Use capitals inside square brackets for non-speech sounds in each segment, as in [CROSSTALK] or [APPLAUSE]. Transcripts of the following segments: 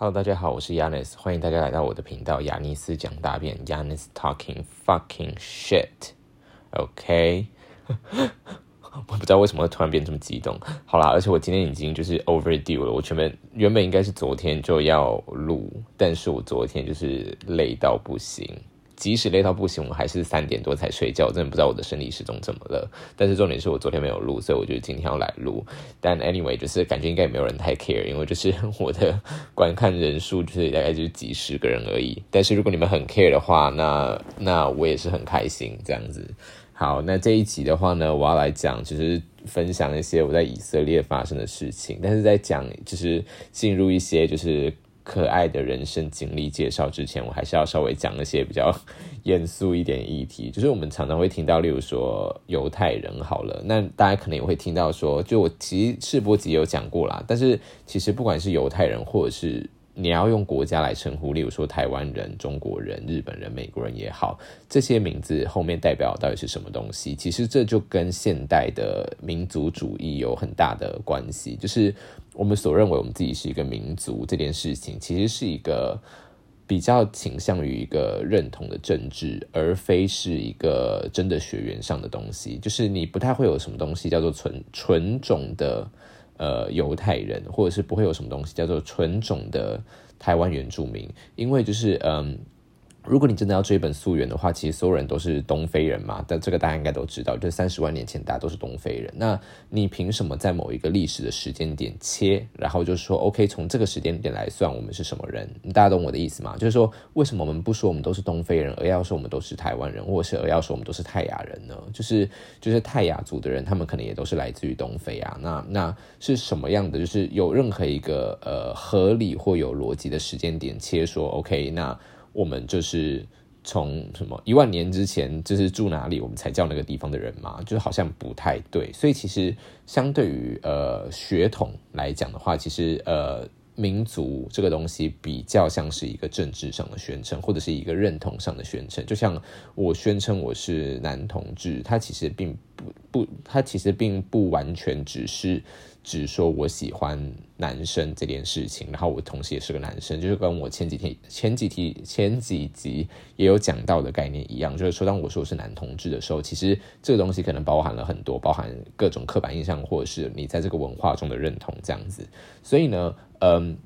Hello，大家好，我是 Yannis，欢迎大家来到我的频道亚尼斯讲大便，Yanis talking fucking shit。OK，[LAUGHS] 我不知道为什么会突然变这么激动。好啦，而且我今天已经就是 overdue 了，我原本原本应该是昨天就要录，但是我昨天就是累到不行。即使累到不行，我还是三点多才睡觉，真的不知道我的生理时钟怎么了。但是重点是我昨天没有录，所以我就今天要来录。但 anyway，就是感觉应该也没有人太 care，因为就是我的观看人数就是大概就是几十个人而已。但是如果你们很 care 的话，那那我也是很开心这样子。好，那这一集的话呢，我要来讲就是分享一些我在以色列发生的事情，但是在讲就是进入一些就是。可爱的人生经历介绍之前，我还是要稍微讲一些比较 [LAUGHS] 严肃一点议题。就是我们常常会听到，例如说犹太人好了，那大家可能也会听到说，就我其实世博集有讲过啦。但是其实不管是犹太人，或者是你要用国家来称呼，例如说台湾人、中国人、日本人、美国人也好，这些名字后面代表到底是什么东西？其实这就跟现代的民族主义有很大的关系，就是。我们所认为我们自己是一个民族这件事情，其实是一个比较倾向于一个认同的政治，而非是一个真的血缘上的东西。就是你不太会有什么东西叫做纯纯种的呃犹太人，或者是不会有什么东西叫做纯种的台湾原住民，因为就是嗯。如果你真的要追本溯源的话，其实所有人都是东非人嘛，但这个大家应该都知道，就三十万年前大家都是东非人。那你凭什么在某一个历史的时间点切，然后就说 OK，从这个时间点来算我们是什么人？大家懂我的意思吗？就是说，为什么我们不说我们都是东非人，而要说我们都是台湾人，或者是而要说我们都是泰雅人呢？就是就是泰雅族的人，他们可能也都是来自于东非啊。那那是什么样的？就是有任何一个呃合理或有逻辑的时间点切说 OK，那。我们就是从什么一万年之前就是住哪里，我们才叫那个地方的人嘛，就是好像不太对。所以其实相对于呃血统来讲的话，其实呃民族这个东西比较像是一个政治上的宣称，或者是一个认同上的宣称。就像我宣称我是男同志，他其实并不不，他其实并不完全只是。只说我喜欢男生这件事情，然后我同时也是个男生，就是跟我前几天、前几题、前几集也有讲到的概念一样，就是说当我说我是男同志的时候，其实这个东西可能包含了很多，包含各种刻板印象，或者是你在这个文化中的认同这样子。所以呢，嗯。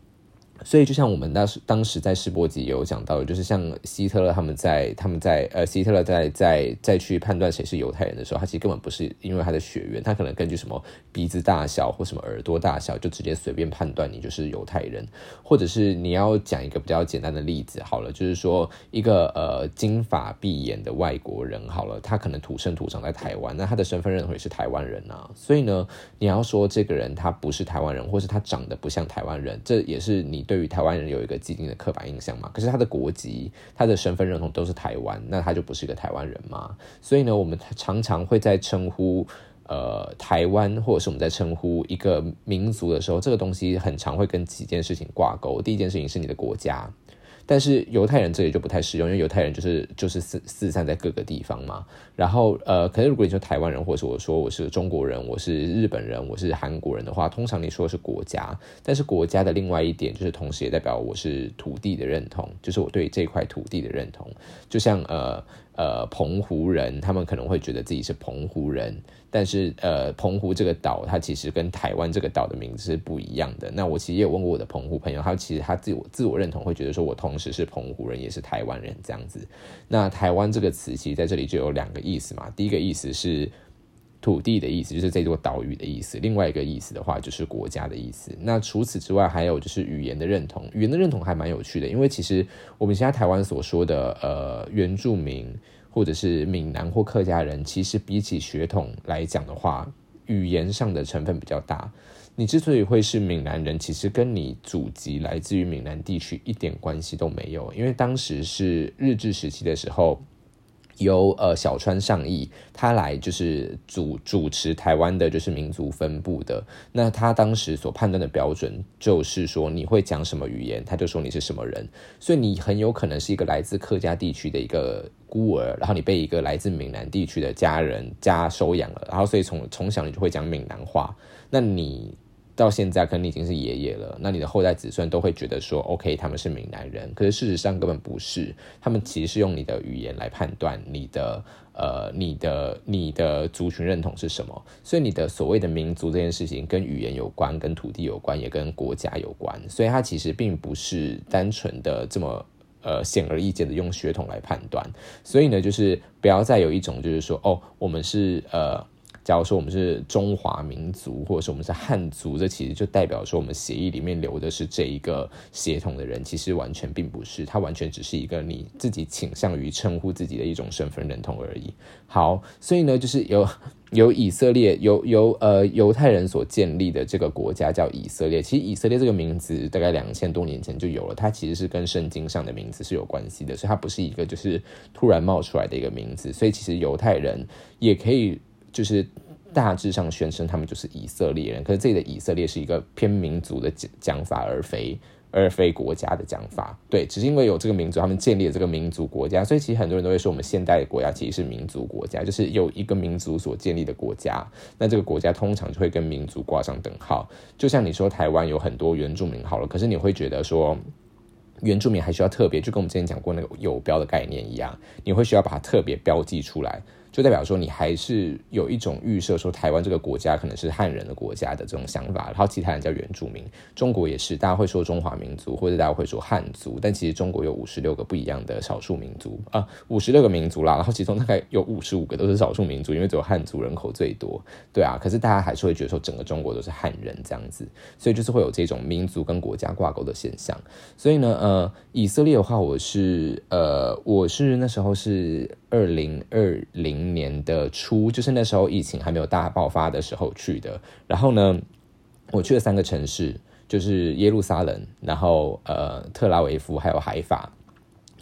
所以，就像我们当时当时在世博集有讲到，就是像希特勒他们在他们在呃希特勒在在在去判断谁是犹太人的时候，他其实根本不是因为他的血缘，他可能根据什么鼻子大小或什么耳朵大小就直接随便判断你就是犹太人，或者是你要讲一个比较简单的例子好了，就是说一个呃金发碧眼的外国人好了，他可能土生土长在台湾，那他的身份认同也是台湾人啊，所以呢，你要说这个人他不是台湾人，或是他长得不像台湾人，这也是你。对于台湾人有一个既定的刻板印象嘛？可是他的国籍、他的身份认同都是台湾，那他就不是一个台湾人嘛？所以呢，我们常常会在称呼呃台湾，或者是我们在称呼一个民族的时候，这个东西很常会跟几件事情挂钩。第一件事情是你的国家。但是犹太人这里就不太适用，因为犹太人就是就是四四散在各个地方嘛。然后呃，可是如果你说台湾人，或者是我说我是中国人，我是日本人，我是韩国人的话，通常你说的是国家。但是国家的另外一点就是，同时也代表我是土地的认同，就是我对这块土地的认同。就像呃。呃，澎湖人他们可能会觉得自己是澎湖人，但是呃，澎湖这个岛它其实跟台湾这个岛的名字是不一样的。那我其实也有问过我的澎湖朋友，他其实他自我自我认同会觉得说我同时是澎湖人也是台湾人这样子。那台湾这个词其实在这里就有两个意思嘛，第一个意思是。土地的意思就是这座岛屿的意思，另外一个意思的话就是国家的意思。那除此之外，还有就是语言的认同。语言的认同还蛮有趣的，因为其实我们现在台湾所说的呃原住民或者是闽南或客家人，其实比起血统来讲的话，语言上的成分比较大。你之所以会是闽南人，其实跟你祖籍来自于闽南地区一点关系都没有，因为当时是日治时期的时候。由呃小川上义他来就是主主持台湾的就是民族分布的，那他当时所判断的标准就是说你会讲什么语言，他就说你是什么人，所以你很有可能是一个来自客家地区的一个孤儿，然后你被一个来自闽南地区的家人家收养了，然后所以从从小你就会讲闽南话，那你。到现在可能你已经是爷爷了，那你的后代子孙都会觉得说，OK，他们是闽南人，可是事实上根本不是，他们其实是用你的语言来判断你的呃你的你的族群认同是什么，所以你的所谓的民族这件事情跟语言有关，跟土地有关，也跟国家有关，所以它其实并不是单纯的这么呃显而易见的用血统来判断，所以呢，就是不要再有一种就是说，哦，我们是呃。假如说我们是中华民族，或者是我们是汉族，这其实就代表说我们协议里面留的是这一个血统的人，其实完全并不是，它完全只是一个你自己倾向于称呼自己的一种身份认同而已。好，所以呢，就是由由以色列由由呃犹太人所建立的这个国家叫以色列。其实以色列这个名字大概两千多年前就有了，它其实是跟圣经上的名字是有关系的，所以它不是一个就是突然冒出来的一个名字。所以其实犹太人也可以。就是大致上宣称他们就是以色列人，可是这里的以色列是一个偏民族的讲讲法，而非而非国家的讲法。对，只是因为有这个民族，他们建立了这个民族国家，所以其实很多人都会说，我们现代的国家其实是民族国家，就是有一个民族所建立的国家。那这个国家通常就会跟民族挂上等号。就像你说台湾有很多原住民好了，可是你会觉得说原住民还需要特别，就跟我们之前讲过那个有标的概念一样，你会需要把它特别标记出来。就代表说你还是有一种预设，说台湾这个国家可能是汉人的国家的这种想法，然后其他人叫原住民。中国也是，大家会说中华民族，或者大家会说汉族，但其实中国有五十六个不一样的少数民族啊，五十六个民族啦，然后其中大概有五十五个都是少数民族，因为只有汉族人口最多，对啊。可是大家还是会觉得说整个中国都是汉人这样子，所以就是会有这种民族跟国家挂钩的现象。所以呢，呃，以色列的话，我是呃，我是那时候是。二零二零年的初，就是那时候疫情还没有大爆发的时候去的。然后呢，我去了三个城市，就是耶路撒冷，然后呃特拉维夫，还有海法。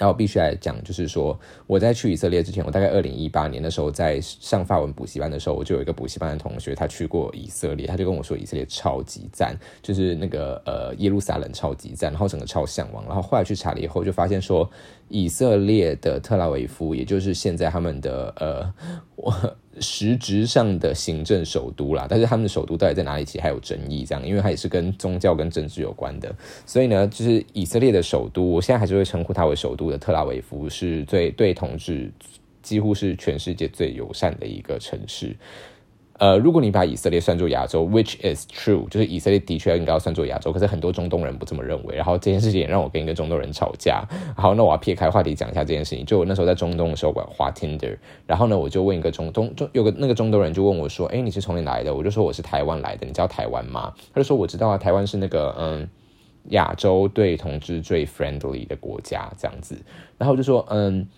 那我必须来讲，就是说我在去以色列之前，我大概二零一八年的时候在上法文补习班的时候，我就有一个补习班的同学，他去过以色列，他就跟我说以色列超级赞，就是那个呃耶路撒冷超级赞，然后整个超向往。然后后来去查了以后，就发现说以色列的特拉维夫，也就是现在他们的呃我。实质上的行政首都啦，但是他们的首都到底在哪里，其实还有争议。这样，因为它也是跟宗教跟政治有关的，所以呢，就是以色列的首都，我现在还是会称呼它为首都的特拉维夫，是最对统治几乎是全世界最友善的一个城市。呃，如果你把以色列算作亚洲，which is true，就是以色列的确应该要算作亚洲，可是很多中东人不这么认为。然后这件事情也让我跟一个中东人吵架。好，那我要撇开话题讲一下这件事情。就我那时候在中东的时候，我滑 Tinder，然后呢，我就问一个中东中有个那个中东人就问我说：“哎，你是从哪来的？”我就说我是台湾来的。你知道台湾吗？他就说我知道啊，台湾是那个嗯亚洲对同志最 friendly 的国家这样子。然后就说嗯。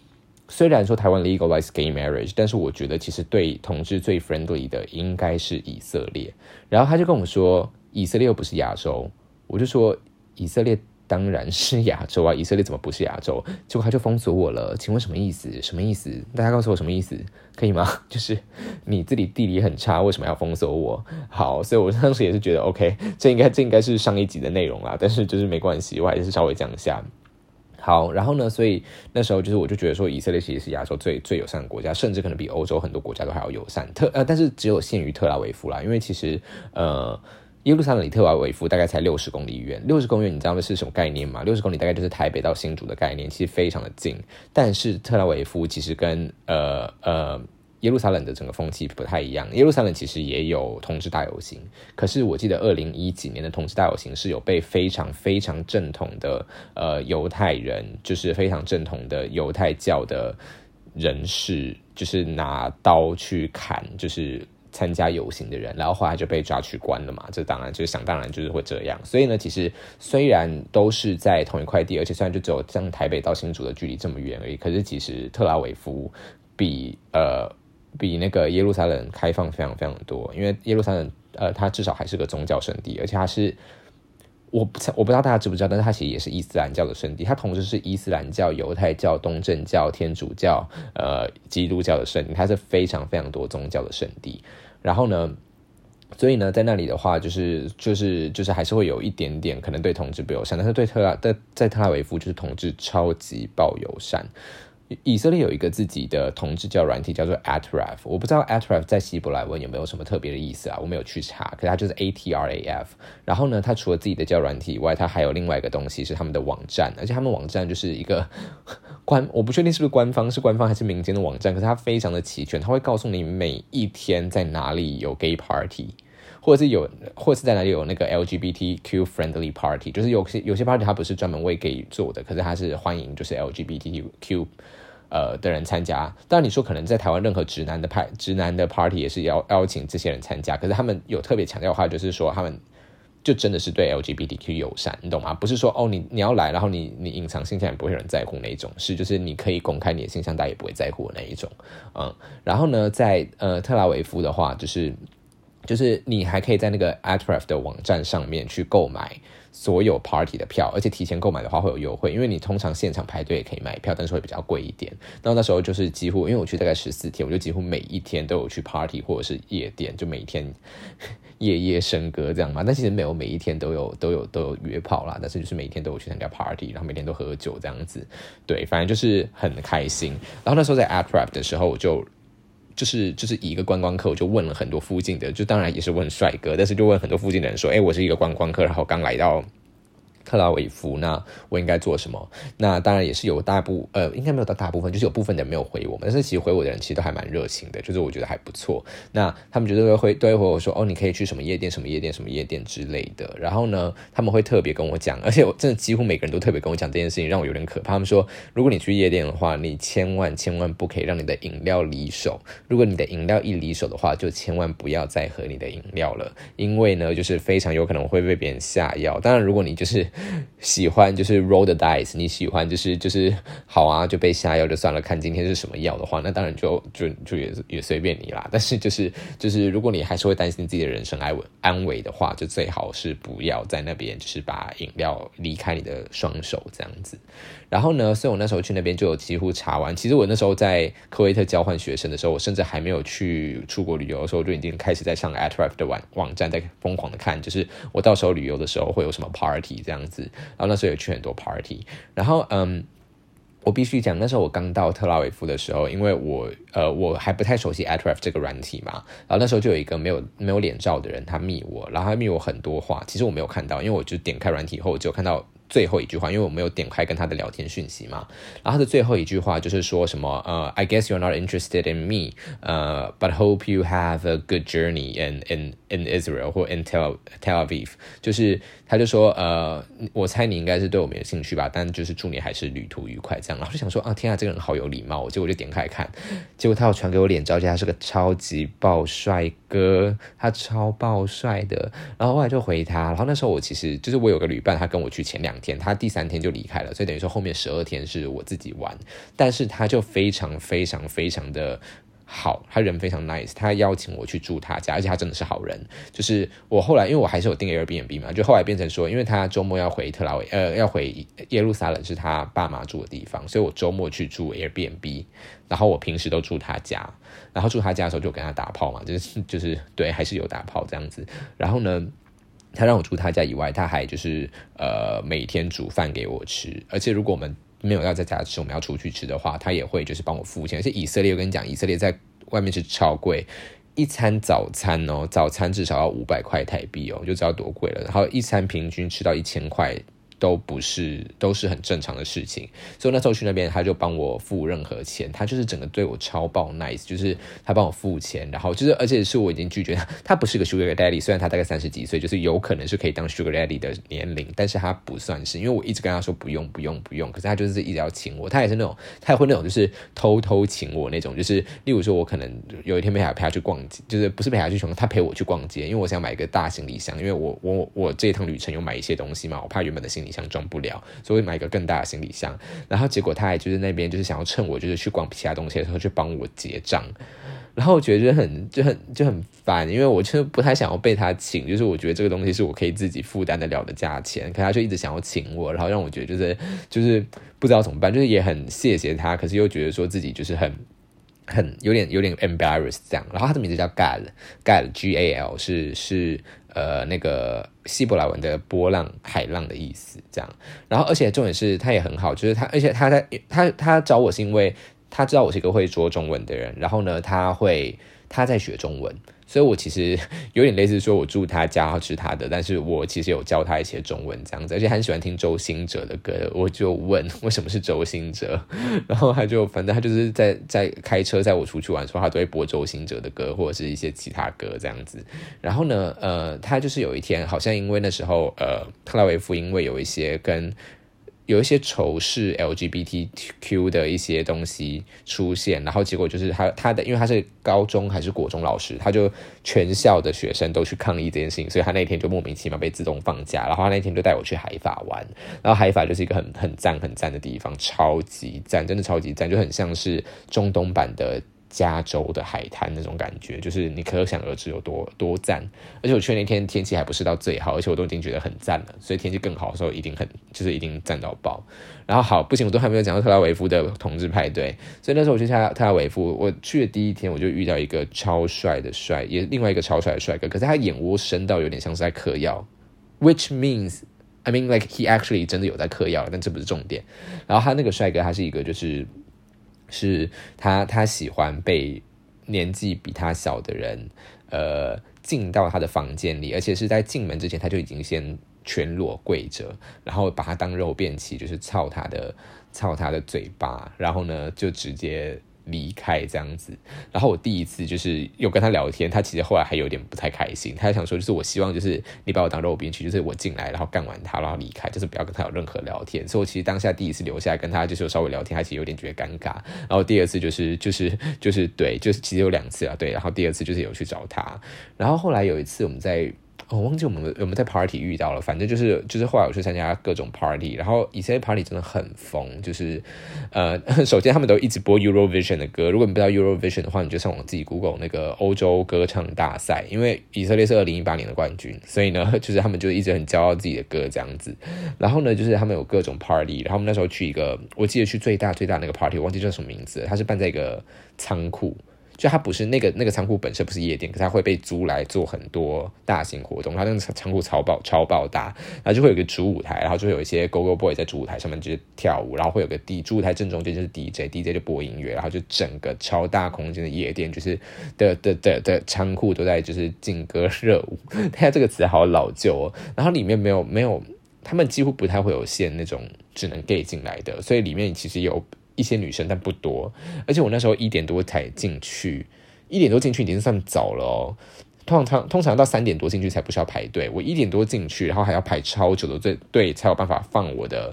虽然说台湾 legalize gay marriage，但是我觉得其实对同志最 friendly 的应该是以色列。然后他就跟我说，以色列又不是亚洲。我就说，以色列当然是亚洲啊，以色列怎么不是亚洲？结果他就封锁我了。请问什么意思？什么意思？大家告诉我什么意思，可以吗？就是你自己地理很差，为什么要封锁我？好，所以我当时也是觉得 OK，这应该这应该是上一集的内容啦。但是就是没关系，我还是稍微讲一下。好，然后呢？所以那时候就是，我就觉得说，以色列其实是亚洲最最友善的国家，甚至可能比欧洲很多国家都还要友善。特呃，但是只有限于特拉维夫啦，因为其实呃，耶路撒冷离特拉维夫大概才六十公里远。六十公里，你知道是什么概念吗？六十公里大概就是台北到新竹的概念，其实非常的近。但是特拉维夫其实跟呃呃。耶路撒冷的整个风气不太一样。耶路撒冷其实也有同志大游行，可是我记得二零一几年的同志大游行是有被非常非常正统的呃犹太人，就是非常正统的犹太教的人士，就是拿刀去砍，就是参加游行的人，然后后来就被抓去关了嘛。这当然就是想当然就是会这样。所以呢，其实虽然都是在同一块地，而且虽然就只有像台北到新竹的距离这么远而已，可是其实特拉维夫比呃。比那个耶路撒冷开放非常非常多，因为耶路撒冷呃，它至少还是个宗教圣地，而且它是我不我不知道大家知不知道，但是它其实也是伊斯兰教的圣地，它同时是伊斯兰教、犹太教、东正教、天主教、呃基督教的圣地，它是非常非常多宗教的圣地。然后呢，所以呢，在那里的话，就是就是就是还是会有一点点可能对同志不友善，但是对特拉在在特拉维夫就是同志超级爆友善。以色列有一个自己的同志教软体叫做 Atraf，我不知道 Atraf 在希伯来文有没有什么特别的意思啊？我没有去查，可是它就是 A T R A F。然后呢，它除了自己的教软体以外，它还有另外一个东西是他们的网站，而且他们网站就是一个 [LAUGHS] 官，我不确定是不是官方，是官方还是民间的网站，可是它非常的齐全，它会告诉你每一天在哪里有 gay party。或者是有，或者是在哪里有那个 LGBTQ friendly party，就是有些有些 party 它不是专门为 gay 做的，可是它是欢迎就是 LGBTQ 呃的人参加。当然你说可能在台湾任何直男的派直男的 party 也是邀邀请这些人参加，可是他们有特别强调的话，就是说他们就真的是对 LGBTQ 友善，你懂吗？不是说哦你你要来，然后你你隐藏性向也不会有人在乎那一种，是就是你可以公开你的性向，大家也不会在乎那一种。嗯，然后呢，在呃特拉维夫的话，就是。就是你还可以在那个 Atref 的网站上面去购买所有 party 的票，而且提前购买的话会有优惠，因为你通常现场排队也可以买票，但是会比较贵一点。然后那时候就是几乎，因为我去大概十四天，我就几乎每一天都有去 party 或者是夜店，就每天夜夜笙歌这样嘛。但其实没有每一天都有都有都有约炮啦，但是就是每一天都有去参加 party，然后每天都喝酒这样子。对，反正就是很开心。然后那时候在 Atref 的时候，我就。就是就是以一个观光客，我就问了很多附近的，就当然也是问帅哥，但是就问很多附近的人说，哎，我是一个观光客，然后刚来到。特拉维夫，那我应该做什么？那当然也是有大部呃，应该没有到大部分，就是有部分人没有回我们，但是其实回我的人其实都还蛮热情的，就是我觉得还不错。那他们觉得会都会回我说，哦，你可以去什么夜店、什么夜店、什么夜店之类的。然后呢，他们会特别跟我讲，而且我真的几乎每个人都特别跟我讲这件事情，让我有点可怕。他们说，如果你去夜店的话，你千万千万不可以让你的饮料离手。如果你的饮料一离手的话，就千万不要再喝你的饮料了，因为呢，就是非常有可能会被别人下药。当然，如果你就是喜欢就是 roll the dice，你喜欢就是就是好啊，就被下药就算了，看今天是什么药的话，那当然就就就也也随便你啦。但是就是就是如果你还是会担心自己的人生安稳安危的话，就最好是不要在那边就是把饮料离开你的双手这样子。然后呢，所以我那时候去那边就有几乎查完。其实我那时候在科威特交换学生的时候，我甚至还没有去出国旅游的时候，就已经开始在上 Atref 的网网站在疯狂的看，就是我到时候旅游的时候会有什么 party 这样子。然后那时候有去很多 party。然后嗯，我必须讲，那时候我刚到特拉维夫的时候，因为我呃我还不太熟悉 Atref 这个软体嘛。然后那时候就有一个没有没有脸照的人，他密我，然后他密我很多话，其实我没有看到，因为我就点开软体以后，我就看到。最后一句话，因为我没有点开跟他的聊天讯息嘛，然后他的最后一句话就是说什么呃，I guess you're not interested in me，呃，but hope you have a good journey in in in Israel 或 in Tel Tel Aviv，就是他就说呃，我猜你应该是对我没有兴趣吧，但就是祝你还是旅途愉快这样，然后就想说啊，天啊，这个人好有礼貌，结果就点开看，结果他有传给我脸照，而且他是个超级爆帅哥，他超爆帅的，然后后来就回他，然后那时候我其实就是我有个旅伴，他跟我去前两。天，他第三天就离开了，所以等于说后面十二天是我自己玩，但是他就非常非常非常的好，他人非常 nice，他邀请我去住他家，而且他真的是好人。就是我后来，因为我还是有订 Airbnb 嘛，就后来变成说，因为他周末要回特拉维，呃，要回耶路撒冷是他爸妈住的地方，所以我周末去住 Airbnb，然后我平时都住他家，然后住他家的时候就跟他打炮嘛，就是就是对，还是有打炮这样子，然后呢。他让我住他家以外，他还就是呃每天煮饭给我吃，而且如果我们没有要在家吃，我们要出去吃的话，他也会就是帮我付钱。而且以色列，我跟你讲，以色列在外面是超贵，一餐早餐哦，早餐至少要五百块台币哦，就知道多贵了。然后一餐平均吃到一千块。都不是，都是很正常的事情。所以那时候去那边，他就帮我付任何钱，他就是整个对我超爆 nice，就是他帮我付钱，然后就是而且是我已经拒绝他，他不是个 sugar daddy，虽然他大概三十几岁，就是有可能是可以当 sugar daddy 的年龄，但是他不算是，因为我一直跟他说不用不用不用，可是他就是一直要请我，他也是那种他也会那种就是偷偷请我那种，就是例如说我可能有一天陪他陪他去逛街，就是不是陪他去穷，他陪我去逛街，因为我想买一个大行李箱，因为我我我这一趟旅程有买一些东西嘛，我怕原本的行李。箱装不了，所以买一个更大的行李箱。然后结果他还就是那边就是想要趁我就是去逛其他东西的时候去帮我结账。然后我觉得就很就很就很烦，因为我就不太想要被他请，就是我觉得这个东西是我可以自己负担得了的价钱，可他就一直想要请我，然后让我觉得就是就是不知道怎么办，就是也很谢谢他，可是又觉得说自己就是很。很有点有点 embarrassed 这样。然后他的名字叫 Gal，Gal G A L 是是呃那个希伯来文的波浪海浪的意思这样。然后而且重点是他也很好，就是他而且他在他他找我是因为他知道我是一个会说中文的人，然后呢他会他在学中文。所以，我其实有点类似说，我住他家，然后吃他的，但是我其实有教他一些中文这样子，而且很喜欢听周兴哲的歌。我就问为什么是周兴哲，然后他就反正他就是在在开车，在我出去玩的时候，他都会播周兴哲的歌或者是一些其他歌这样子。然后呢，呃，他就是有一天，好像因为那时候，呃，特拉维夫因为有一些跟。有一些仇视 LGBTQ 的一些东西出现，然后结果就是他他的，因为他是高中还是国中老师，他就全校的学生都去抗议这件事情，所以他那天就莫名其妙被自动放假，然后他那天就带我去海法玩，然后海法就是一个很很赞很赞的地方，超级赞，真的超级赞，就很像是中东版的。加州的海滩那种感觉，就是你可想而知有多多赞。而且我去那天天气还不是到最好，而且我都已经觉得很赞了。所以天气更好的时候，一定很就是一定赞到爆。然后好不行，我都还没有讲到特拉维夫的同志派对。所以那时候我去特特拉维夫，我去的第一天我就遇到一个超帅的帅，也另外一个超帅的帅哥。可是他眼窝深到有点像是在嗑药，which means I mean like he actually 真的有在嗑药，但这不是重点。然后他那个帅哥，他是一个就是。是他，他喜欢被年纪比他小的人，呃，进到他的房间里，而且是在进门之前，他就已经先全裸跪着，然后把他当肉便器，就是操他的，操他的嘴巴，然后呢，就直接。离开这样子，然后我第一次就是有跟他聊天，他其实后来还有点不太开心，他想说就是我希望就是你把我当肉饼去，就是我进来然后干完他然后离开，就是不要跟他有任何聊天。所以我其实当下第一次留下来跟他就是稍微聊天，他其实有点觉得尴尬。然后第二次就是就是就是对，就是其实有两次啊，对。然后第二次就是有去找他，然后后来有一次我们在。我忘记我们我们在 party 遇到了，反正就是就是后来我去参加各种 party，然后以色列 party 真的很疯，就是呃，[LAUGHS] 首先他们都一直播 Eurovision 的歌，如果你不知道 Eurovision 的话，你就上网自己 Google 那个欧洲歌唱大赛，因为以色列是二零一八年的冠军，所以呢，[LAUGHS] 就是他们就一直很骄傲自己的歌这样子。然后呢，就是他们有各种 party，然后我们那时候去一个，我记得去最大最大那个 party，我忘记叫什么名字，它是办在一个仓库。就它不是那个那个仓库本身不是夜店，可是它会被租来做很多大型活动。它那个仓库超爆超爆大，然后就会有个主舞台，然后就会有一些 Go Go Boy 在主舞台上面就是跳舞，然后会有个 D 主舞台正中间就是 DJ，DJ 就播音乐，然后就整个超大空间的夜店就是的的的的仓库都在就是劲歌热舞。[LAUGHS] 它这个词好老旧哦，然后里面没有没有，他们几乎不太会有限那种只能 gay 进来的，所以里面其实有。一些女生，但不多。而且我那时候一点多才进去，一点多进去已经算早了哦。通常通常到三点多进去才不需要排队。我一点多进去，然后还要排超久的队，队才有办法放我的，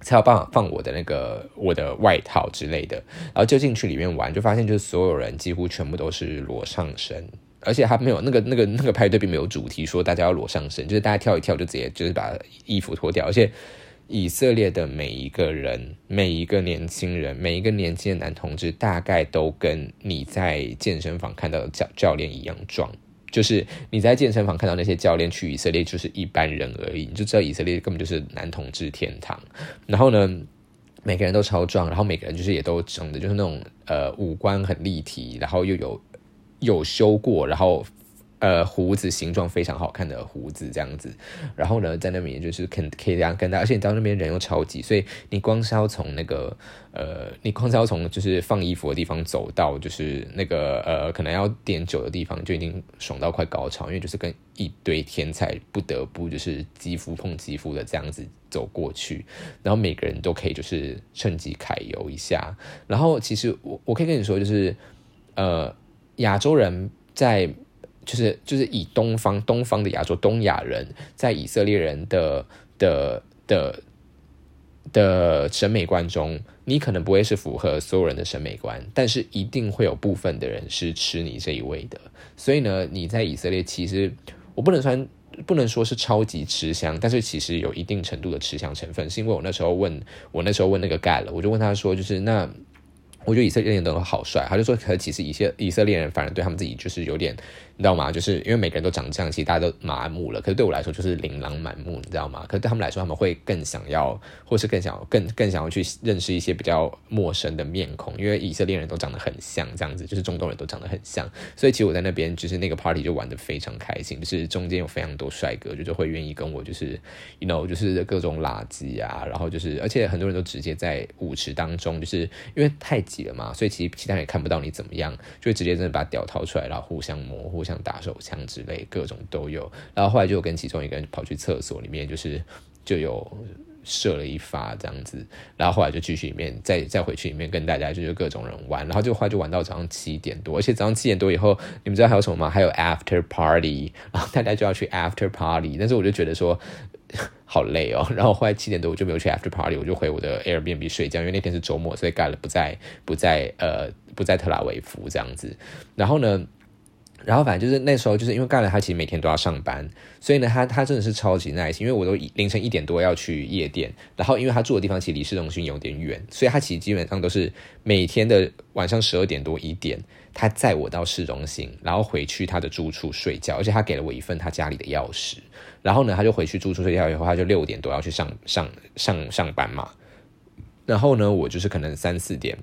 才有办法放我的那个我的外套之类的。然后就进去里面玩，就发现就是所有人几乎全部都是裸上身，而且还没有那个那个那个派对并没有主题说大家要裸上身，就是大家跳一跳就直接就是把衣服脱掉，而且。以色列的每一个人，每一个年轻人，每一个年轻的男同志，大概都跟你在健身房看到的教教练一样壮。就是你在健身房看到那些教练去以色列，就是一般人而已，你就知道以色列根本就是男同志天堂。然后呢，每个人都超壮，然后每个人就是也都整的就是那种呃五官很立体，然后又有有修过，然后。呃，胡子形状非常好看的胡子这样子，然后呢，在那边就是肯可以这样跟他，而且你到那边人又超级，所以你光是要从那个呃，你光是要从就是放衣服的地方走到就是那个呃，可能要点酒的地方，就已经爽到快高潮，因为就是跟一堆天才不得不就是肌肤碰肌肤的这样子走过去，然后每个人都可以就是趁机揩油一下，然后其实我我可以跟你说，就是呃，亚洲人在。就是就是以东方东方的亚洲东亚人在以色列人的的的的审美观中，你可能不会是符合所有人的审美观，但是一定会有部分的人是吃你这一味的。所以呢，你在以色列其实我不能算不能说是超级吃香，但是其实有一定程度的吃香成分，是因为我那时候问我那时候问那个盖了，我就问他说，就是那。我觉得以色列人都好帅，他就说，可其实一些以色列人反而对他们自己就是有点，你知道吗？就是因为每个人都长这样，其实大家都麻木了。可是对我来说就是琳琅满目，你知道吗？可是对他们来说，他们会更想要，或是更想更更想要去认识一些比较陌生的面孔，因为以色列人都长得很像，这样子就是中东人都长得很像，所以其实我在那边就是那个 party 就玩的非常开心，就是中间有非常多帅哥，就是会愿意跟我就是，you know，就是各种垃圾啊，然后就是而且很多人都直接在舞池当中，就是因为太。了嘛，所以其实其他人也看不到你怎么样，就会直接真的把屌掏出来，然后互相摸、互相打手枪之类，各种都有。然后后来就跟其中一个人跑去厕所里面，就是就有射了一发这样子。然后后来就继续里面再再回去里面跟大家就是各种人玩。然后就后来就玩到早上七点多，而且早上七点多以后，你们知道还有什么吗？还有 after party，然后大家就要去 after party。但是我就觉得说。[LAUGHS] 好累哦，[LAUGHS] 然后后来七点多我就没有去 after party，我就回我的 Airbnb 睡觉，因为那天是周末，所以盖了不在不在呃不在特拉维夫这样子。然后呢，然后反正就是那时候就是因为盖了他其实每天都要上班，所以呢他他真的是超级耐心因为我都凌晨一点多要去夜店，然后因为他住的地方其实离市中心有点远，所以他其实基本上都是每天的晚上十二点多一点。他载我到市中心，然后回去他的住处睡觉，而且他给了我一份他家里的钥匙。然后呢，他就回去住处睡觉以后，他就六点多要去上上上上班嘛。然后呢，我就是可能三四点。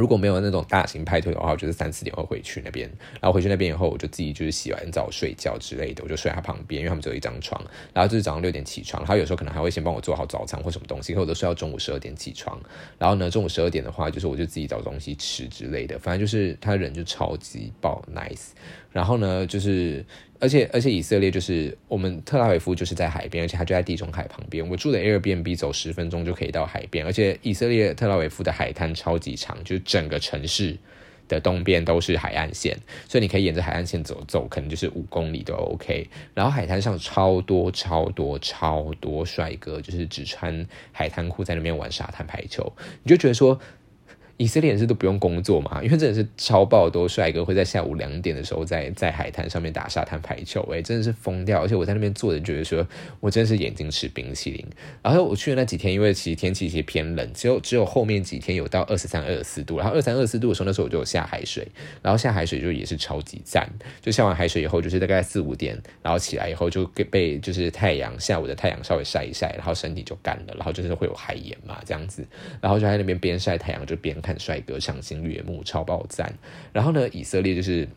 如果没有那种大型派对的话，我就是三四点会回去那边，然后回去那边以后，我就自己就是洗完澡睡觉之类的，我就睡他旁边，因为他们只有一张床。然后就是早上六点起床，他有时候可能还会先帮我做好早餐或什么东西，或者睡到中午十二点起床。然后呢，中午十二点的话，就是我就自己找东西吃之类的，反正就是他人就超级爆 nice。然后呢，就是。而且而且以色列就是我们特拉维夫就是在海边，而且它就在地中海旁边。我住的 Airbnb 走十分钟就可以到海边，而且以色列特拉维夫的海滩超级长，就是整个城市的东边都是海岸线，所以你可以沿着海岸线走走，可能就是五公里都 OK。然后海滩上超多超多超多帅哥，就是只穿海滩裤在那边玩沙滩排球，你就觉得说。以色列人是都不用工作嘛？因为真的是超爆多帅哥会在下午两点的时候在在海滩上面打沙滩排球，哎，真的是疯掉！而且我在那边坐着，觉得说我真的是眼睛吃冰淇淋。然后我去的那几天，因为其实天气其实偏冷，只有只有后面几天有到二十三、二十四度。然后二三、二十四度的时候，那时候我就有下海水，然后下海水就也是超级赞。就下完海水以后，就是大概四五点，然后起来以后就被就是太阳下午的太阳稍微晒一晒，然后身体就干了，然后就是会有海盐嘛这样子，然后就在那边边晒太阳就边看。看帅哥赏心悦目，超爆赞。然后呢，以色列就是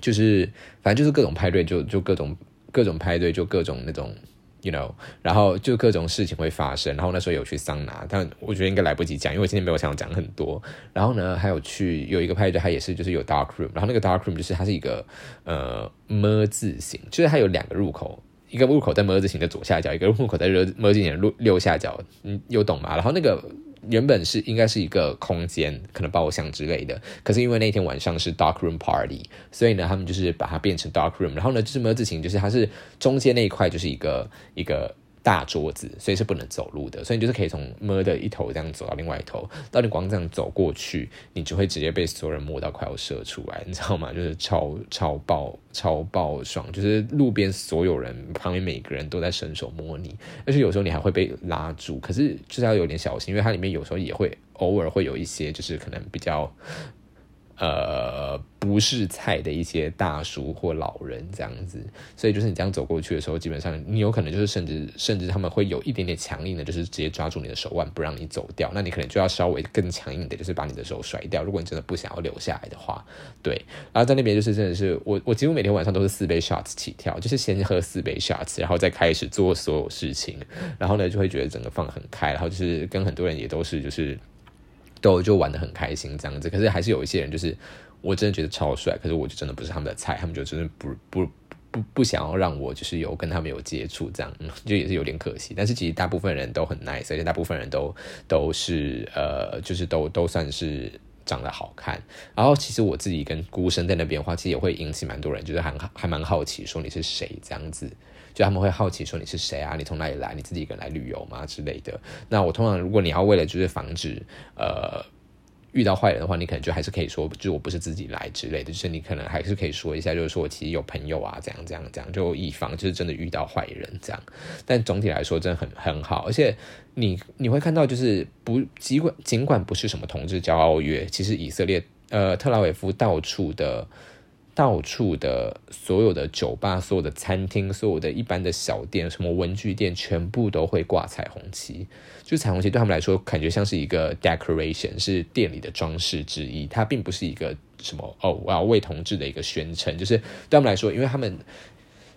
就是反正就是各种派对，就就各种各种派对，就各种那种，you know，然后就各种事情会发生。然后那时候有去桑拿，但我觉得应该来不及讲，因为今天没有想讲很多。然后呢，还有去有一个派对，它也是就是有 dark room，然后那个 dark room 就是它是一个呃么字形，就是它有两个入口，一个入口在么字形的左下角，一个入口在么字形的右下角，你，有懂吗？然后那个。原本是应该是一个空间，可能包厢之类的。可是因为那天晚上是 dark room party，所以呢，他们就是把它变成 dark room。然后呢，就是没有自行，就是它是中间那一块就是一个一个。大桌子，所以是不能走路的，所以你就是可以从摸的一头这样走到另外一头，到你光这样走过去，你就会直接被所有人摸到快要射出来，你知道吗？就是超超爆超爆爽，就是路边所有人旁边每个人都在伸手摸你，而且有时候你还会被拉住，可是就是要有点小心，因为它里面有时候也会偶尔会有一些就是可能比较。呃，不是菜的一些大叔或老人这样子，所以就是你这样走过去的时候，基本上你有可能就是甚至甚至他们会有一点点强硬的，就是直接抓住你的手腕不让你走掉，那你可能就要稍微更强硬的，就是把你的手甩掉。如果你真的不想要留下来的话，对。然后在那边就是真的是我我几乎每天晚上都是四杯 shots 起跳，就是先喝四杯 shots，然后再开始做所有事情，然后呢就会觉得整个放很开，然后就是跟很多人也都是就是。都就玩的很开心这样子，可是还是有一些人，就是我真的觉得超帅，可是我就真的不是他们的菜，他们就真的不不不不想要让我就是有跟他们有接触，这样就也是有点可惜。但是其实大部分人都很 nice，而且大部分人都都是呃，就是都都算是长得好看。然后其实我自己跟孤身在那边的话，其实也会引起蛮多人，就是还还蛮好奇，说你是谁这样子。就他们会好奇说你是谁啊？你从哪里来？你自己一个人来旅游吗？之类的。那我通常如果你要为了就是防止呃遇到坏人的话，你可能就还是可以说，就我不是自己来之类的，就是你可能还是可以说一下，就是说我其实有朋友啊，这样这样这样，就以防就是真的遇到坏人这样。但总体来说，真的很很好，而且你你会看到，就是不尽管尽管不是什么同志骄傲月，其实以色列呃特拉维夫到处的。到处的所有的酒吧、所有的餐厅、所有的一般的小店、什么文具店，全部都会挂彩虹旗。就彩虹旗对他们来说，感觉像是一个 decoration，是店里的装饰之一。它并不是一个什么哦，我要为同志的一个宣称。就是对他们来说，因为他们。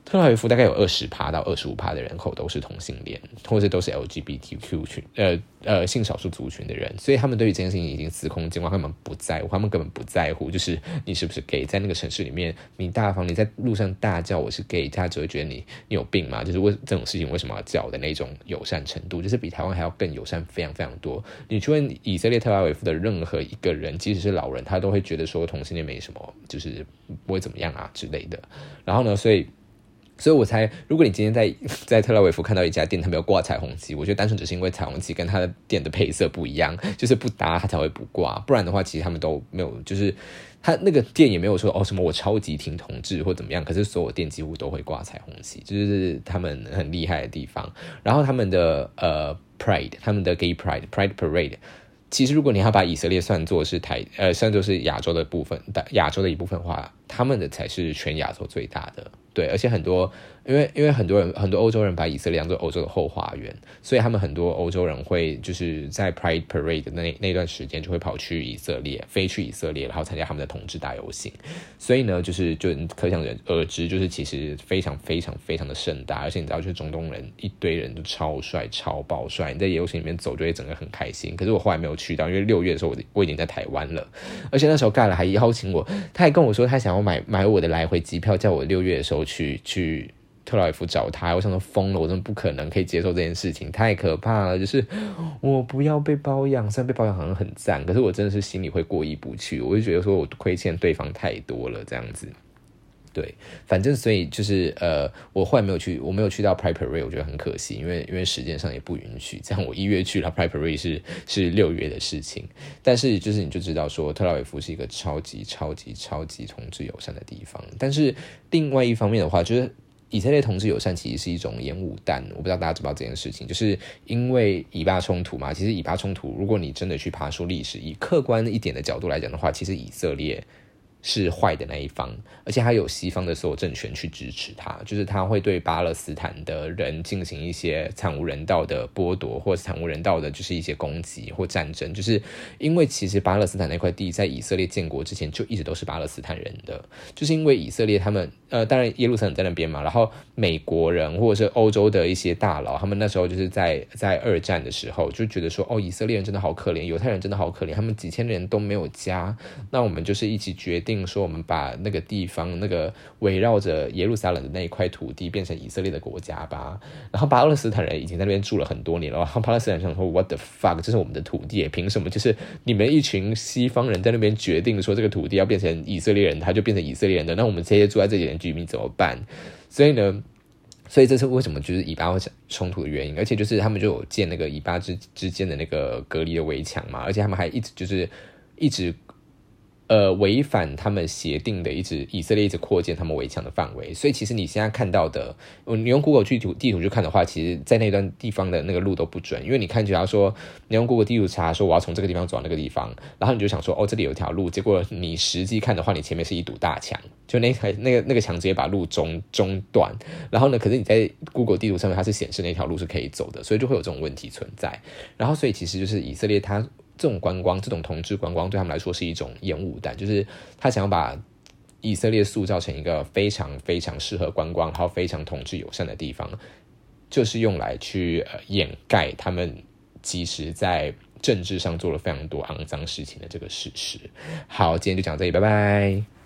特拉维夫大概有二十趴到二十五趴的人口都是同性恋，或者都是 LGBTQ 群，呃呃性少数族群的人，所以他们对于这件事情已经司空见惯，他们不在乎，他们根本不在乎，就是你是不是 gay，在那个城市里面，你大方，你在路上大叫我是 gay，他只会觉得你你有病嘛，就是为这种事情为什么要叫的那种友善程度，就是比台湾还要更友善，非常非常多。你去问以色列特拉维夫的任何一个人，即使是老人，他都会觉得说同性恋没什么，就是不会怎么样啊之类的。然后呢，所以。所以我猜，如果你今天在 [LAUGHS] 在特拉维夫看到一家店，他没有挂彩虹旗，我觉得单纯只是因为彩虹旗跟他的店的配色不一样，[LAUGHS] 就是不搭，他才会不挂。不然的话，其实他们都没有，就是他那个店也没有说哦什么我超级挺同志或怎么样。可是所有店几乎都会挂彩虹旗，就是他们很厉害的地方。然后他们的呃 Pride，他们的 Gay Pride Pride Parade，其实如果你要把以色列算作是台呃算作是亚洲的部分，亚洲的一部分话，他们的才是全亚洲最大的。对，而且很多，因为因为很多人很多欧洲人把以色列当做欧洲的后花园，所以他们很多欧洲人会就是在 Pride Parade 那那段时间就会跑去以色列，飞去以色列，然后参加他们的同志大游行。所以呢，就是就可想而知，就是其实非常非常非常的盛大，而且你知道，就是中东人一堆人都超帅超爆帅，你在游行里面走就会整个很开心。可是我后来没有去到，因为六月的时候我我已经在台湾了，[LAUGHS] 而且那时候盖了还邀请我，[LAUGHS] 他还跟我说他想要买买我的来回机票，叫我六月的时候。去去特拉维夫找他，我想说疯了，我真的不可能可以接受这件事情，太可怕了。就是我不要被包养，虽然被包养好像很赞，可是我真的是心里会过意不去。我就觉得说我亏欠对方太多了，这样子。对，反正所以就是呃，我后来没有去，我没有去到 prepare，我觉得很可惜，因为因为时间上也不允许。这样我一月去了 prepare 是是六月的事情，但是就是你就知道说特拉维夫是一个超级超级超级同志友善的地方。但是另外一方面的话，就是以色列同志友善其实是一种烟雾弹，我不知道大家知不知道这件事情，就是因为以巴冲突嘛。其实以巴冲突，如果你真的去爬出历史，以客观一点的角度来讲的话，其实以色列。是坏的那一方，而且他有西方的所有政权去支持他，就是他会对巴勒斯坦的人进行一些惨无人道的剥夺，或惨无人道的，就是一些攻击或战争。就是因为其实巴勒斯坦那块地在以色列建国之前就一直都是巴勒斯坦人的，就是因为以色列他们呃，当然耶路撒冷在那边嘛，然后美国人或者是欧洲的一些大佬，他们那时候就是在在二战的时候就觉得说，哦，以色列人真的好可怜，犹太人真的好可怜，他们几千年都没有家，那我们就是一起决。定定说我们把那个地方那个围绕着耶路撒冷的那一块土地变成以色列的国家吧。然后巴勒斯坦人已经在那边住了很多年了。然后巴勒斯坦人想说：“What the fuck？这是我们的土地，凭什么？就是你们一群西方人在那边决定说这个土地要变成以色列人，他就变成以色列人的。那我们这些住在这里的居民怎么办？[LAUGHS] 所以呢，所以这是为什么就是以巴会冲突的原因。而且就是他们就有建那个以巴之之间的那个隔离的围墙嘛。而且他们还一直就是一直。呃，违反他们协定的，一直以色列一直扩建他们围墙的范围，所以其实你现在看到的，你用 Google 去图地图去看的话，其实，在那段地方的那个路都不准，因为你看，只要说你用 Google 地图查说我要从这个地方走到那个地方，然后你就想说哦，这里有一条路，结果你实际看的话，你前面是一堵大墙，就那台那个那个墙直接把路中中断，然后呢，可是你在 Google 地图上面它是显示那条路是可以走的，所以就会有这种问题存在，然后所以其实就是以色列它。这种观光，这种同志观光，对他们来说是一种烟雾弹，就是他想要把以色列塑造成一个非常非常适合观光，然后非常同志友善的地方，就是用来去掩盖他们其实在政治上做了非常多肮脏事情的这个事实。好，今天就讲这里，拜拜。